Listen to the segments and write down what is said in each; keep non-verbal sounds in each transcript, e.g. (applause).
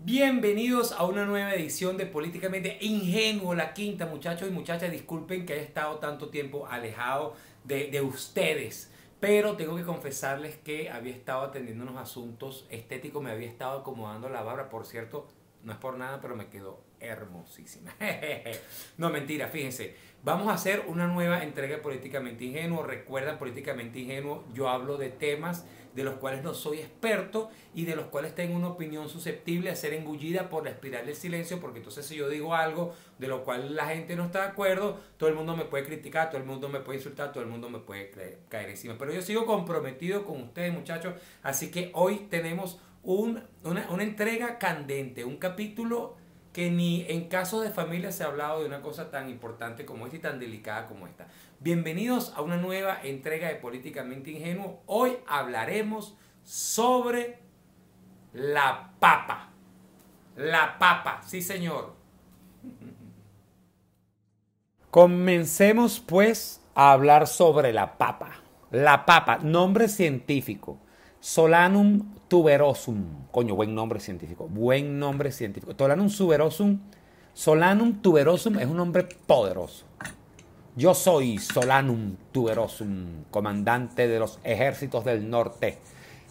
Bienvenidos a una nueva edición de Políticamente Ingenuo, la quinta, muchachos y muchachas. Disculpen que haya estado tanto tiempo alejado de, de ustedes, pero tengo que confesarles que había estado atendiendo unos asuntos estéticos, me había estado acomodando la barba, por cierto, no es por nada, pero me quedó hermosísima. (laughs) no, mentira, fíjense. Vamos a hacer una nueva entrega de Políticamente Ingenuo. Recuerdan, Políticamente Ingenuo, yo hablo de temas de los cuales no soy experto y de los cuales tengo una opinión susceptible a ser engullida por la espiral del silencio, porque entonces si yo digo algo de lo cual la gente no está de acuerdo, todo el mundo me puede criticar, todo el mundo me puede insultar, todo el mundo me puede caer encima. Pero yo sigo comprometido con ustedes, muchachos, así que hoy tenemos una, una entrega candente, un capítulo que ni en casos de familia se ha hablado de una cosa tan importante como esta y tan delicada como esta. Bienvenidos a una nueva entrega de Políticamente Ingenuo. Hoy hablaremos sobre la papa. La papa, sí señor. (laughs) Comencemos pues a hablar sobre la papa. La papa, nombre científico. Solanum tuberosum. Coño, buen nombre científico. Buen nombre científico. Solanum tuberosum. Solanum tuberosum es un nombre poderoso. Yo soy Solanum tuberosum, comandante de los ejércitos del norte,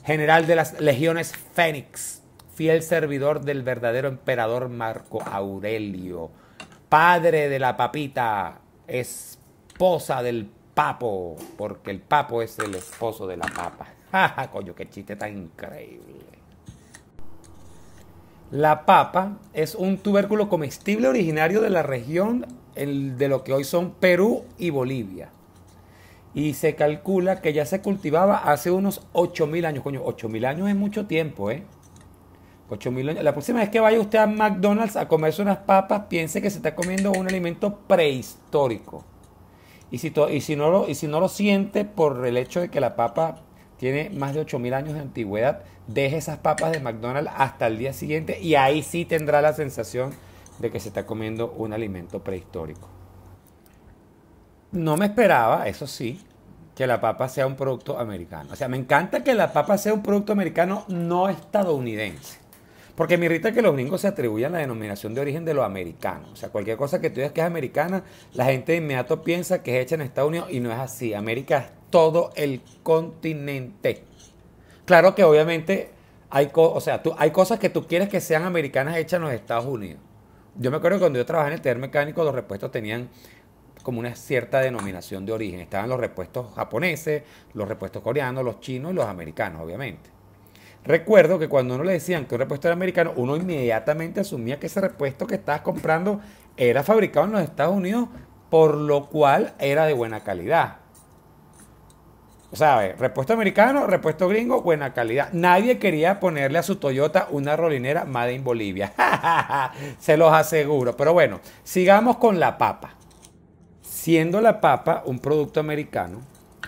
general de las legiones Fénix, fiel servidor del verdadero emperador Marco Aurelio, padre de la papita, esposa del papo, porque el papo es el esposo de la papa. (laughs) Coño, qué chiste tan increíble. La papa es un tubérculo comestible originario de la región de lo que hoy son Perú y Bolivia. Y se calcula que ya se cultivaba hace unos 8.000 años. Coño, 8.000 años es mucho tiempo, ¿eh? 8.000 años. La próxima vez que vaya usted a McDonald's a comerse unas papas, piense que se está comiendo un alimento prehistórico. Y si no lo siente por el hecho de que la papa tiene más de 8.000 años de antigüedad, deje esas papas de McDonald's hasta el día siguiente y ahí sí tendrá la sensación de que se está comiendo un alimento prehistórico. No me esperaba, eso sí, que la papa sea un producto americano. O sea, me encanta que la papa sea un producto americano no estadounidense. Porque me irrita que los gringos se atribuyan la denominación de origen de lo americano. O sea, cualquier cosa que tú digas que es americana, la gente de inmediato piensa que es hecha en Estados Unidos y no es así. América todo el continente. Claro que obviamente hay, o sea, hay cosas que tú quieres que sean americanas hechas en los Estados Unidos. Yo me acuerdo que cuando yo trabajaba en el taller mecánico, los repuestos tenían como una cierta denominación de origen. Estaban los repuestos japoneses, los repuestos coreanos, los chinos y los americanos, obviamente. Recuerdo que cuando uno le decían que un repuesto era americano, uno inmediatamente asumía que ese repuesto que estabas comprando era fabricado en los Estados Unidos, por lo cual era de buena calidad. Sea, repuesto americano, repuesto gringo, buena calidad. Nadie quería ponerle a su Toyota una rolinera Made in Bolivia. (laughs) Se los aseguro. Pero bueno, sigamos con la papa. Siendo la papa un producto americano,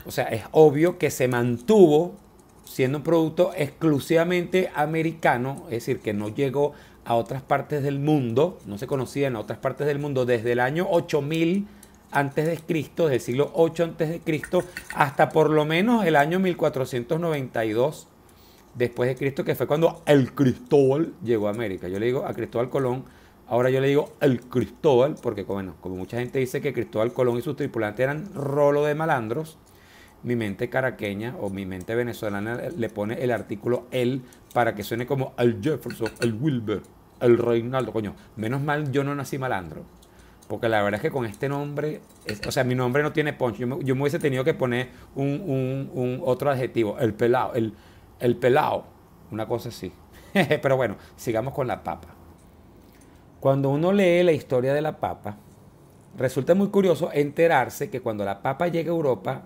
o sea, es obvio que se mantuvo siendo un producto exclusivamente americano, es decir, que no llegó a otras partes del mundo, no se conocía en otras partes del mundo desde el año 8000 antes de Cristo, del siglo 8 antes de Cristo, hasta por lo menos el año 1492 después de Cristo, que fue cuando el Cristóbal llegó a América. Yo le digo a Cristóbal Colón, ahora yo le digo el Cristóbal, porque bueno, como mucha gente dice que Cristóbal Colón y sus tripulantes eran rolo de malandros, mi mente caraqueña o mi mente venezolana le pone el artículo el para que suene como el Jefferson, el Wilber, el Reinaldo. Coño, menos mal yo no nací malandro. Porque la verdad es que con este nombre, o sea, mi nombre no tiene punch. Yo me, yo hubiese tenido que poner un, otro adjetivo, el pelado, el, el pelado, una cosa así. (laughs) Pero bueno, sigamos con la papa. Cuando uno lee la historia de la papa, resulta muy curioso enterarse que cuando la papa llega a Europa,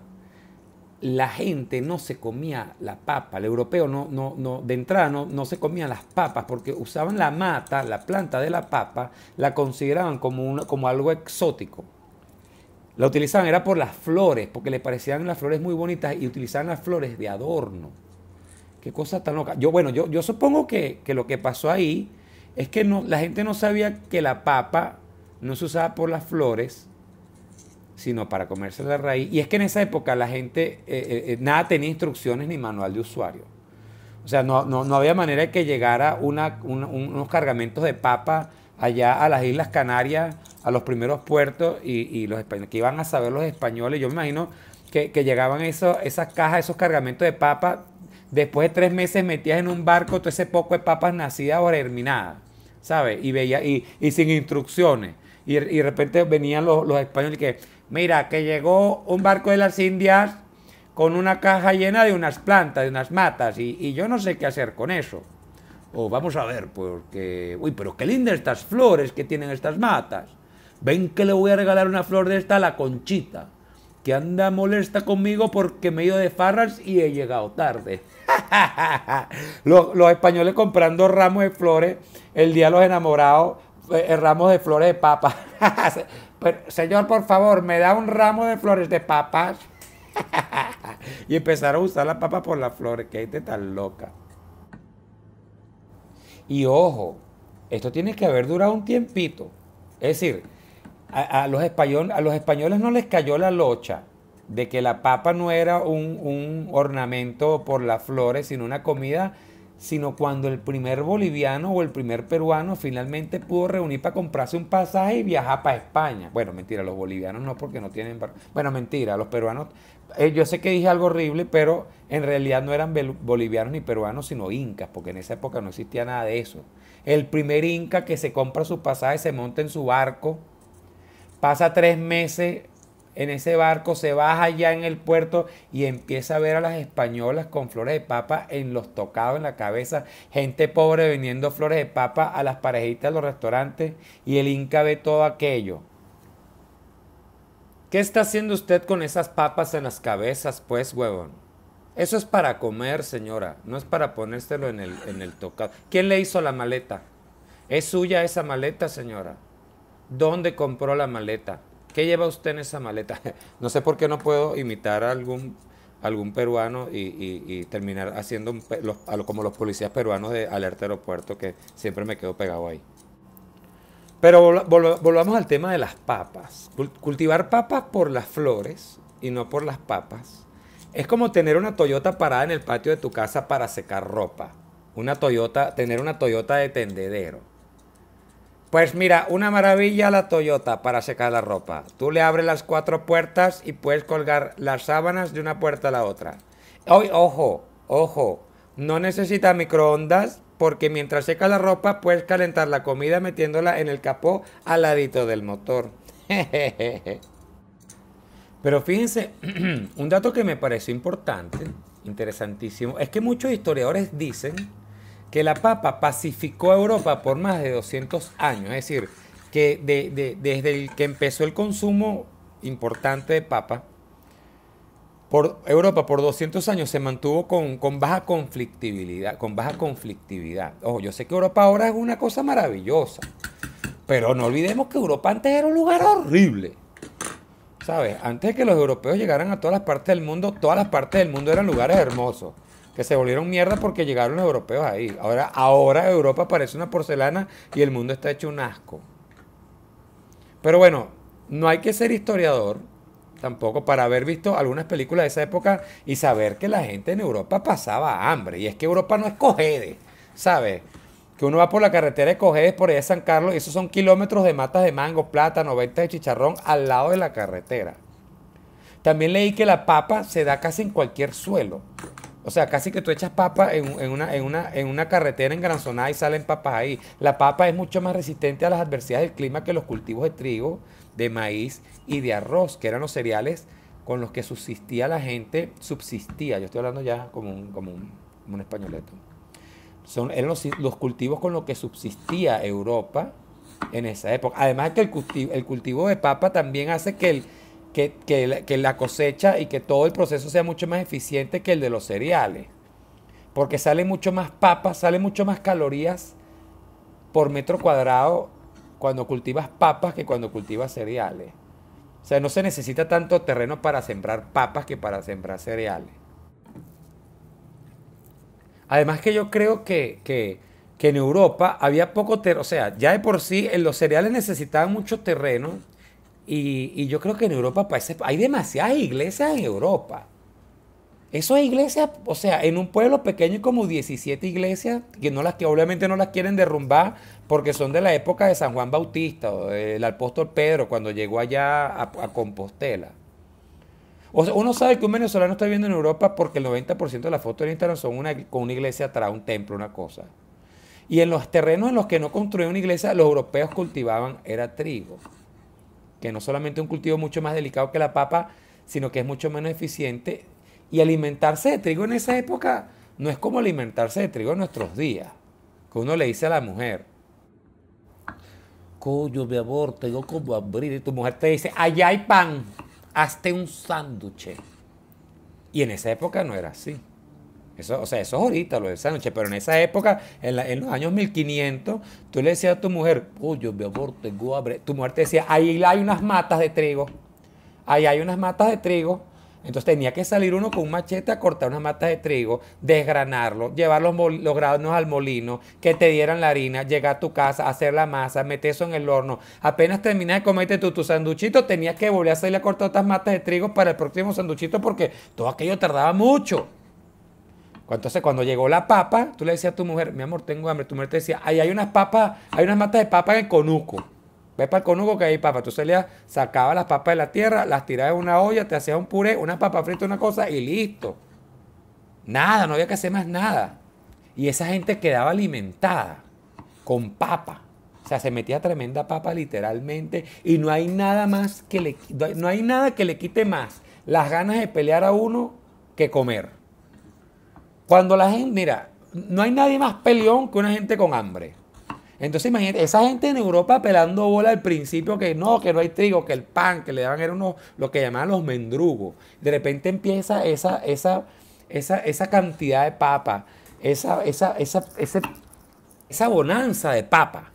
la gente no se comía la papa, el europeo no, no, no, de entrada no, no se comía las papas porque usaban la mata, la planta de la papa, la consideraban como, como algo exótico. La utilizaban era por las flores, porque le parecían las flores muy bonitas y utilizaban las flores de adorno. Qué cosa tan loca. Yo, bueno, yo, yo supongo que, que lo que pasó ahí es que no, la gente no sabía que la papa no se usaba por las flores, sino para comerse la raíz. Y es que en esa época la gente, eh, eh, eh, nada tenía instrucciones ni manual de usuario. O sea, no, no, había manera de que llegara una, unos cargamentos de papa allá a las Islas Canarias, a los primeros puertos, y, los españoles, que iban a saber los españoles. Yo me imagino que, llegaban eso, esas cajas, esos cargamentos de papa, después de tres meses metías en un barco todo ese poco de papas nacidas o germinadas, ¿sabes? Y, veía, y, sin instrucciones. Y, de repente venían los, los españoles que, mira, que llegó un barco de las Indias con una caja llena de unas plantas, de unas matas, y, yo no sé qué hacer con eso. O vamos a ver, porque... Uy, pero qué lindas estas flores que tienen estas matas. Ven que le voy a regalar una flor de esta a la conchita, que anda molesta conmigo porque me he ido de farras y he llegado tarde. (laughs) los, españoles comprando ramos de flores, el día de los enamorados, eh, ramos de flores de (laughs) señor, por favor, ¿me da un ramo de flores de papas? (laughs) y empezaron a usar la papa por las flores. Que gente tan loca. Y ojo, esto tiene que haber durado un tiempito. Es decir, a, los, a los españoles no les cayó la locha de que la papa no era un, un ornamento por las flores, sino una comida sino cuando el primer boliviano o el primer peruano finalmente pudo reunir para comprarse un pasaje y viajar para España. Bueno, mentira, los bolivianos no porque no tienen... Bueno, mentira, los peruanos... Eh, yo sé que dije algo horrible, pero en realidad no eran bolivianos ni peruanos, sino incas, porque en esa época no existía nada de eso. El primer inca que se compra su pasaje, se monta en su barco, pasa tres meses en ese barco, se baja ya en el puerto y empieza a ver a las españolas con flores de papa en los tocados en la cabeza, gente pobre vendiendo flores de papa a las parejitas de los restaurantes y el Inca ve todo aquello. ¿Qué está haciendo usted con esas papas en las cabezas, pues, huevón? Eso es para comer, señora, no es para ponérselo en el, en el tocado. ¿Quién le hizo la maleta? ¿Es suya esa maleta, señora? ¿Dónde compró la maleta? ¿Qué lleva usted en esa maleta? (laughs) no sé por qué no puedo imitar a algún, algún peruano y, terminar haciendo como los policías peruanos de alerta aeropuerto, que siempre me quedo pegado ahí. Pero volvamos al tema de las papas. Cultivar papas por las flores y no por las papas es como tener una Toyota parada en el patio de tu casa para secar ropa. Una Toyota, tener una Toyota de tendedero. Pues mira, una maravilla la Toyota para secar la ropa. Tú le abres las cuatro puertas y puedes colgar las sábanas de una puerta a la otra. Hoy, ojo, ojo, no necesita microondas porque mientras seca la ropa puedes calentar la comida metiéndola en el capó al ladito del motor. (laughs) Pero fíjense, (clears throat) un dato que me pareció importante, interesantísimo, es que muchos historiadores dicen que la papa pacificó a Europa por más de 200 años. Es decir, que desde el que empezó el consumo importante de papa, por Europa por 200 años se mantuvo con, baja conflictividad, con baja conflictividad. Ojo, yo sé que Europa ahora es una cosa maravillosa, pero no olvidemos que Europa antes era un lugar horrible. ¿Sabes? Antes de que los europeos llegaran a todas las partes del mundo, todas las partes del mundo eran lugares hermosos que se volvieron mierda porque llegaron los europeos ahí. Ahora, ahora Europa parece una porcelana y el mundo está hecho un asco. Pero bueno, no hay que ser historiador tampoco para haber visto algunas películas de esa época y saber que la gente en Europa pasaba hambre. Y es que Europa no es Cogede, ¿sabes? Que uno va por la carretera de Cojedes por allá de San Carlos y esos son kilómetros de matas de mango, plátano, ventas de chicharrón al lado de la carretera. También leí que la papa se da casi en cualquier suelo. O sea, casi que tú echas papa en, una, en, una, en una carretera engranzonada y salen papas ahí. La papa es mucho más resistente a las adversidades del clima que los cultivos de trigo, de maíz y de arroz, que eran los cereales con los que subsistía la gente, subsistía, yo estoy hablando ya como un, como un, españoleto. Son, eran los, los, cultivos con los que subsistía Europa en esa época. Además que el cultivo, el cultivo de papa también hace que el, que, la cosecha y que todo el proceso sea mucho más eficiente que el de los cereales. Porque sale mucho más papas, sale mucho más calorías por metro cuadrado cuando cultivas papas que cuando cultivas cereales. O sea, no se necesita tanto terreno para sembrar papas que para sembrar cereales. Además que yo creo que, que, que en Europa había poco terreno, o sea, ya de por sí en los cereales necesitaban mucho terreno y, yo creo que en Europa hay demasiadas iglesias en Europa. Eso es iglesia, o sea, en un pueblo pequeño hay como 17 iglesias que, no las, que obviamente no las quieren derrumbar porque son de la época de San Juan Bautista o del apóstol Pedro cuando llegó allá a, Compostela. Uno sabe que un venezolano está viviendo en Europa porque el 90% de las fotos de Instagram son una, con una iglesia atrás, un templo, una cosa. Y en los terrenos en los que no construían una iglesia, los europeos cultivaban, era trigo. Que no solamente es un cultivo mucho más delicado que la papa, sino que es mucho menos eficiente y alimentarse de trigo en esa época no es como alimentarse de trigo en nuestros días. Que uno le dice a la mujer, coño, mi amor, tengo como abrir. Y tu mujer te dice, allá hay pan, hazte un sándwich. Y en esa época no era así. Eso, o sea, eso es ahorita lo del sándwich, pero en esa época, en, los años 1500, tú le decías a tu mujer, coño, mi amor, tengo hambre. Tu mujer te decía, ahí hay unas matas de trigo. Ahí hay unas matas de trigo entonces tenía que salir uno con un machete a cortar unas matas de trigo, desgranarlo, llevar los, granos al molino, que te dieran la harina, llegar a tu casa, hacer la masa, meter eso en el horno. Apenas terminas de comerte tu, tu sanduchito, tenías que volver a salir a cortar otras matas de trigo para el próximo sanduchito porque todo aquello tardaba mucho. Entonces, cuando llegó la papa, tú le decías a tu mujer, mi amor, tengo hambre. Tu mujer te decía, ahí hay unas papas, hay unas matas de papa en el conuco. Ve para el conuco que hay papa. Tú salías, sacabas las papas de la tierra, las tirabas en una olla, te hacías un puré, una papa frita, una cosa y listo. Nada, no había que hacer más nada. Y esa gente quedaba alimentada con papa. O sea, se metía tremenda papa literalmente. Y no hay nada más que le, no hay nada que le quite más las ganas de pelear a uno que comer. Cuando la gente, mira, no hay nadie más peleón que una gente con hambre. Entonces imagínate, esa gente en Europa pelando bola al principio que no, que no hay trigo, que el pan, que le daban era uno, lo que llamaban los mendrugos. De repente empieza esa, esa, esa, esa cantidad de papa, esa, esa, esa, esa bonanza de papa.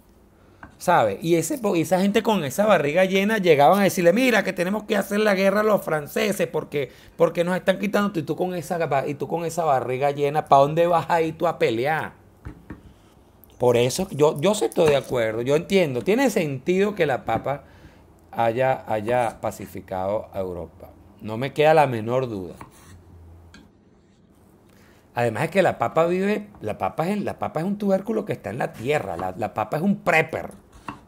¿Sabes? Y, ese, esa gente con esa barriga llena llegaban a decirle, mira, que tenemos que hacer la guerra a los franceses porque, porque nos están quitando y tú con esa, y tú con esa barriga llena, ¿para dónde vas a ir tú a pelear? Por eso yo, yo estoy de acuerdo, yo entiendo, tiene sentido que la papa haya, haya pacificado a Europa. No me queda la menor duda. Además es que la papa vive, la papa es, la papa es un tubérculo que está en la tierra, la, papa es un prepper.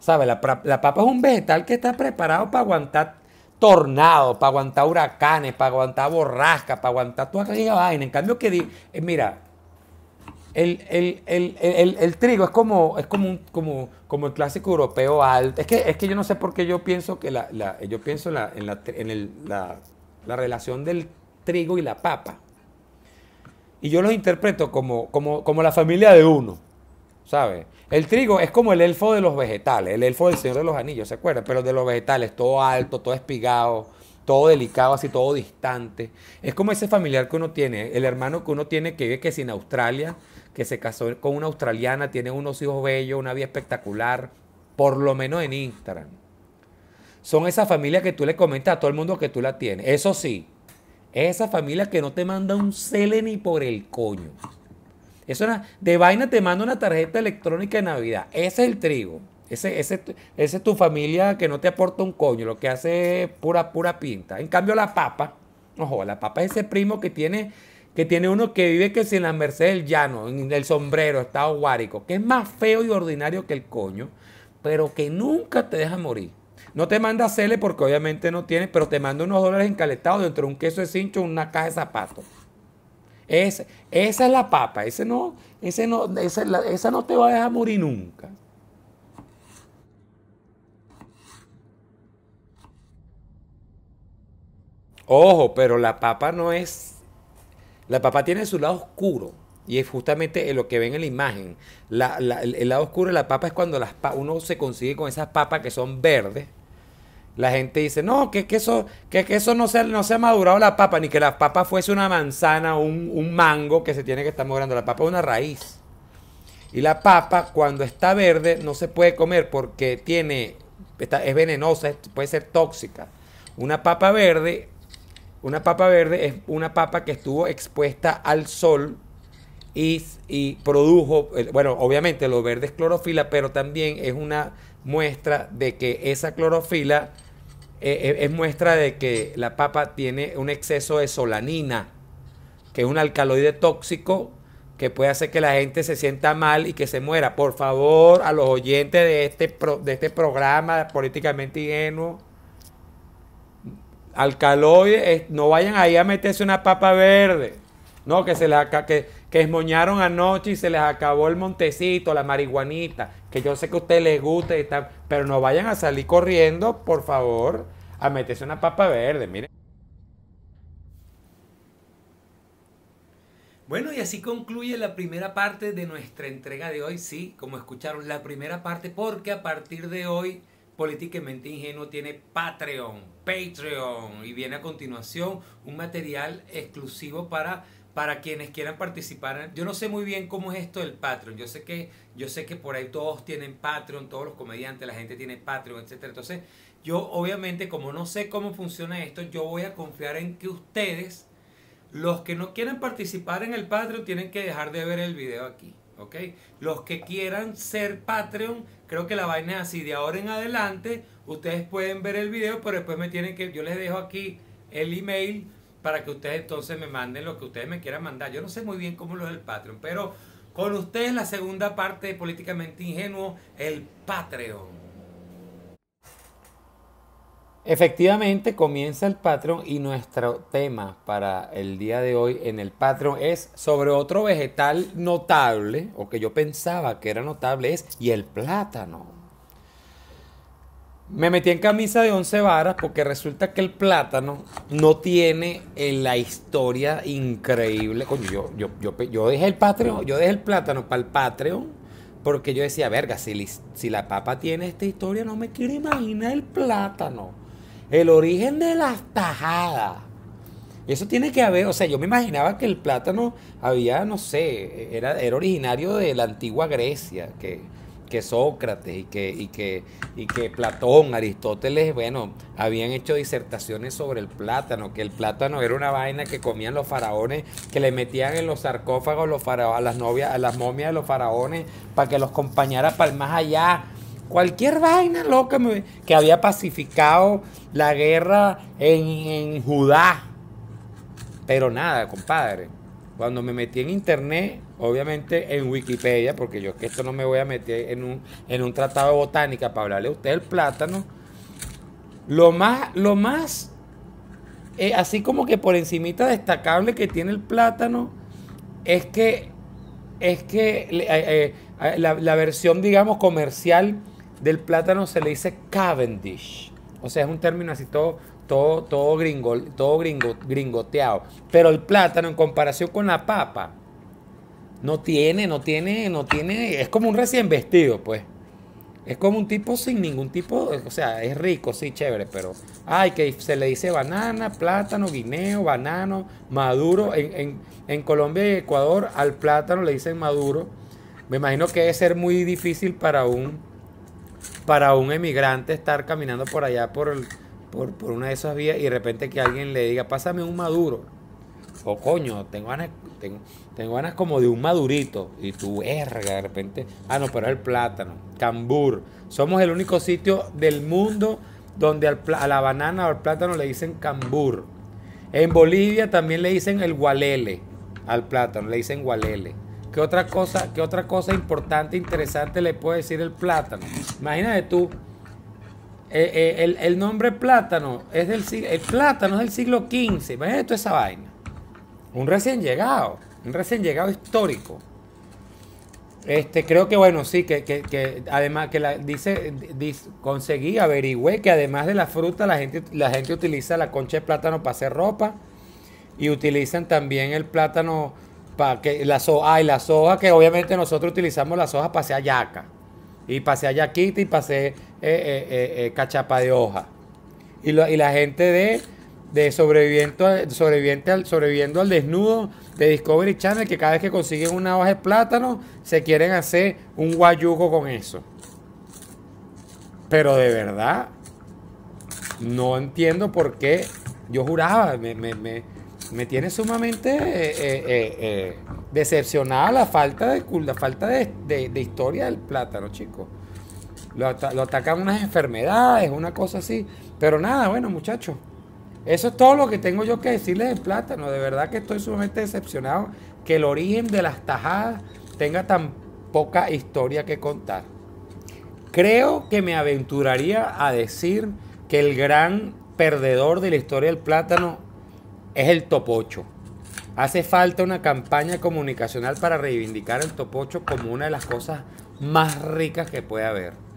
¿Sabes? La, papa es un vegetal que está preparado para aguantar tornados, para aguantar huracanes, para aguantar borrascas, para aguantar toda aquella vaina. En cambio que, eh, mira, el, trigo es como, es como, como, como el clásico europeo alto. Es que, es que yo no sé por qué yo pienso que la, yo pienso en, la, en la, relación del trigo y la papa. Y yo los interpreto como, como, como la familia de uno. ¿Sabes? El trigo es como el elfo de los vegetales, el elfo del Señor de los Anillos, ¿se acuerdan? Pero de los vegetales, todo alto, todo espigado, todo delicado, así todo distante. Es como ese familiar que uno tiene, el hermano que uno tiene que vive que es en Australia, que se casó con una australiana, tiene unos hijos bellos, una vida espectacular, por lo menos en Instagram. Son esa familia que tú le comentas a todo el mundo que tú la tienes. Eso sí, esa familia que no te manda un cele ni por el coño. Eso de vaina te manda una tarjeta electrónica de Navidad. Ese es el trigo. Ese, ese, ese, es tu familia que no te aporta un coño, lo que hace es pura, pura pinta. En cambio, la papa, ojo, la papa es ese primo que tiene que tiene uno que vive que si en la Merced del Llano, en el sombrero, estado guárico, que es más feo y ordinario que el coño, pero que nunca te deja morir. No te manda cele porque obviamente no tiene, pero te manda unos dólares encaletados dentro de un queso de cincho, una caja de zapatos. Esa es la papa, ese no, ese no, esa, esa no te va a dejar morir nunca. Ojo, pero la papa no es la papa tiene su lado oscuro. Y es justamente lo que ven en la imagen. el, lado oscuro de la papa es cuando las uno se consigue con esas papas que son verdes. La gente dice, no, que, eso, que, eso no, se, no se ha madurado la papa, ni que la papa fuese una manzana o un, mango que se tiene que estar madurando. La papa es una raíz. Y la papa, cuando está verde, no se puede comer porque tiene, es venenosa, puede ser tóxica. Una papa verde una papa verde es una papa que estuvo expuesta al sol y, produjo, bueno, obviamente lo verde es clorofila, pero también es una muestra de que esa clorofila eh, eh, es muestra de que la papa tiene un exceso de solanina. que es un alcaloide tóxico que puede hacer que la gente se sienta mal y que se muera. Por favor, a los oyentes de este, de este programa políticamente ingenuo, alcaloide, no vayan ahí a meterse una papa verde. No, que se les que, que esmoñaron anoche y se les acabó el montecito, la marihuanita, que yo sé que a ustedes les gusta y tal, pero no vayan a salir corriendo, por favor, a meterse una papa verde, miren. Bueno, y así concluye la primera parte de nuestra entrega de hoy. Sí, como escucharon, la primera parte, porque a partir de hoy, Políticamente Ingenuo tiene Patreon, Patreon, y viene a continuación un material exclusivo para, para quienes quieran participar. Yo no sé muy bien cómo es esto del Patreon. Yo sé que, yo sé que por ahí todos tienen Patreon, todos los comediantes, la gente tiene Patreon, etc. Entonces, yo obviamente, como no sé cómo funciona esto, yo voy a confiar en que ustedes los que no quieran participar en el Patreon tienen que dejar de ver el video aquí. ¿ok? Los que quieran ser Patreon, creo que la vaina es así. De ahora en adelante, ustedes pueden ver el video, pero después me tienen que. Yo les dejo aquí el email para que ustedes entonces me manden lo que ustedes me quieran mandar. Yo no sé muy bien cómo lo es el Patreon, pero con ustedes la segunda parte de Políticamente Ingenuo, el Patreon. Efectivamente, comienza el Patreon y nuestro tema para el día de hoy en el Patreon es sobre otro vegetal notable, o que yo pensaba que era notable, es y el plátano. Me metí en camisa de once varas porque resulta que el plátano no tiene en la historia increíble. yo, yo, yo, yo, dejé el Patreon, yo dejé el plátano para el Patreon porque yo decía, verga, si, si la papa tiene esta historia, no me quiero imaginar el plátano el origen de las tajadas. Eso tiene que haber, o sea, yo me imaginaba que el plátano había, no sé, era, era originario de la antigua Grecia, que, que Sócrates y que, y, que, y que Platón, Aristóteles, bueno, habían hecho disertaciones sobre el plátano, que el plátano era una vaina que comían los faraones, que le metían en los sarcófagos los a las novias, a las momias de los faraones, para que los acompañara para el más allá cualquier vaina loca que había pacificado la guerra en, Judá. Pero nada, compadre. Cuando me metí en internet, obviamente en Wikipedia, porque yo que esto no me voy a meter en un, en un tratado de botánica para hablarle a usted del plátano, lo más, lo más, eh, así como que por encimita destacable que tiene el plátano, es que, es que eh, eh, la versión, digamos, comercial del plátano se le dice Cavendish. O sea, es un término así todo, todo, todo, todo gringo, gringoteado. Pero el plátano en comparación con la papa no tiene, no tiene, no tiene, es como un recién vestido, pues. Es como un tipo sin ningún tipo, o sea, es rico, sí, chévere, pero, ay, que se le dice banana, plátano, guineo, banano, maduro. En, en, en Colombia y Ecuador al plátano le dicen maduro. Me imagino que debe ser muy difícil para un para un emigrante estar caminando por allá por, por, una de esas vías y de repente que alguien le diga, pásame un maduro. O coño, tengo ganas, tengo, tengo ganas como de un madurito. Y tú, verga, de repente. Ah, no, pero es el plátano. Cambur. Somos el único sitio del mundo donde a la banana o al plátano le dicen cambur. En Bolivia también le dicen el gualele al plátano, le dicen gualele. ¿Qué otra cosa, qué otra cosa importante, interesante le puede decir el plátano? Imagínate tú, eh, eh, el, nombre plátano es del el plátano es del siglo XV. Imagínate tú esa vaina. Un recién llegado, un recién llegado histórico. Este, creo que bueno, sí, que, además que la, dice, conseguí, averigüé que además de la fruta, la gente, la gente utiliza la concha de plátano para hacer ropa y utilizan también el plátano que la soja, y la soja que obviamente nosotros utilizamos la soja para hacer yaca. Y para hacer yaquita y para eh, eh, eh, cachapa de hoja. Y, la gente de, de sobreviviente, al, sobreviviendo al desnudo de Discovery Channel, que cada vez que consiguen una hoja de plátano, se quieren hacer un guayuco con eso. Pero de verdad, no entiendo por qué. Yo juraba, me, me tiene sumamente eh, eh, eh, decepcionada la falta de la falta de, historia del plátano, chicos. Lo, atacan unas enfermedades, una cosa así. Pero nada, bueno, muchachos. Eso es todo lo que tengo yo que decirles del plátano. De verdad que estoy sumamente decepcionado que el origen de las tajadas tenga tan poca historia que contar. Creo que me aventuraría a decir que el gran perdedor de la historia del plátano es el topocho. Hace falta una campaña comunicacional para reivindicar el topocho como una de las cosas más ricas que puede haber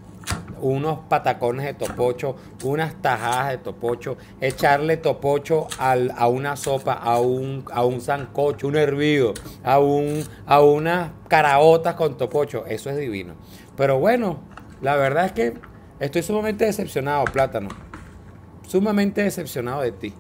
unos patacones de topocho, unas tajadas de topocho, echarle topocho a una sopa, a un, a un sancocho, un hervido, a, un, a unas caraotas con topocho. Eso es divino. Pero bueno, la verdad es que estoy sumamente decepcionado, Plátano. Sumamente decepcionado de ti.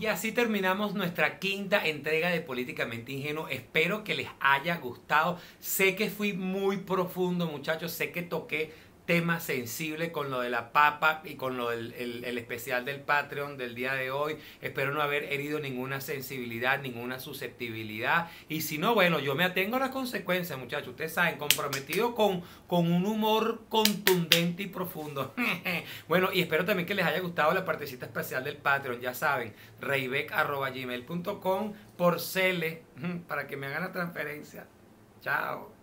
Y así terminamos nuestra quinta entrega de Políticamente Ingenuo. Espero que les haya gustado. Sé que fui muy profundo, muchachos. Sé que toqué tema sensible con lo de la papa y con lo del el, especial del Patreon del día de hoy. Espero no haber herido ninguna sensibilidad, ninguna susceptibilidad. Y si no, bueno, yo me atengo a las consecuencias, muchachos. Ustedes saben, comprometido con, con un humor contundente y profundo. (laughs) bueno, y espero también que les haya gustado la partecita especial del Patreon. Ya saben, reybeck.gmail.com por Cele (laughs) para que me hagan la transferencia. Chao.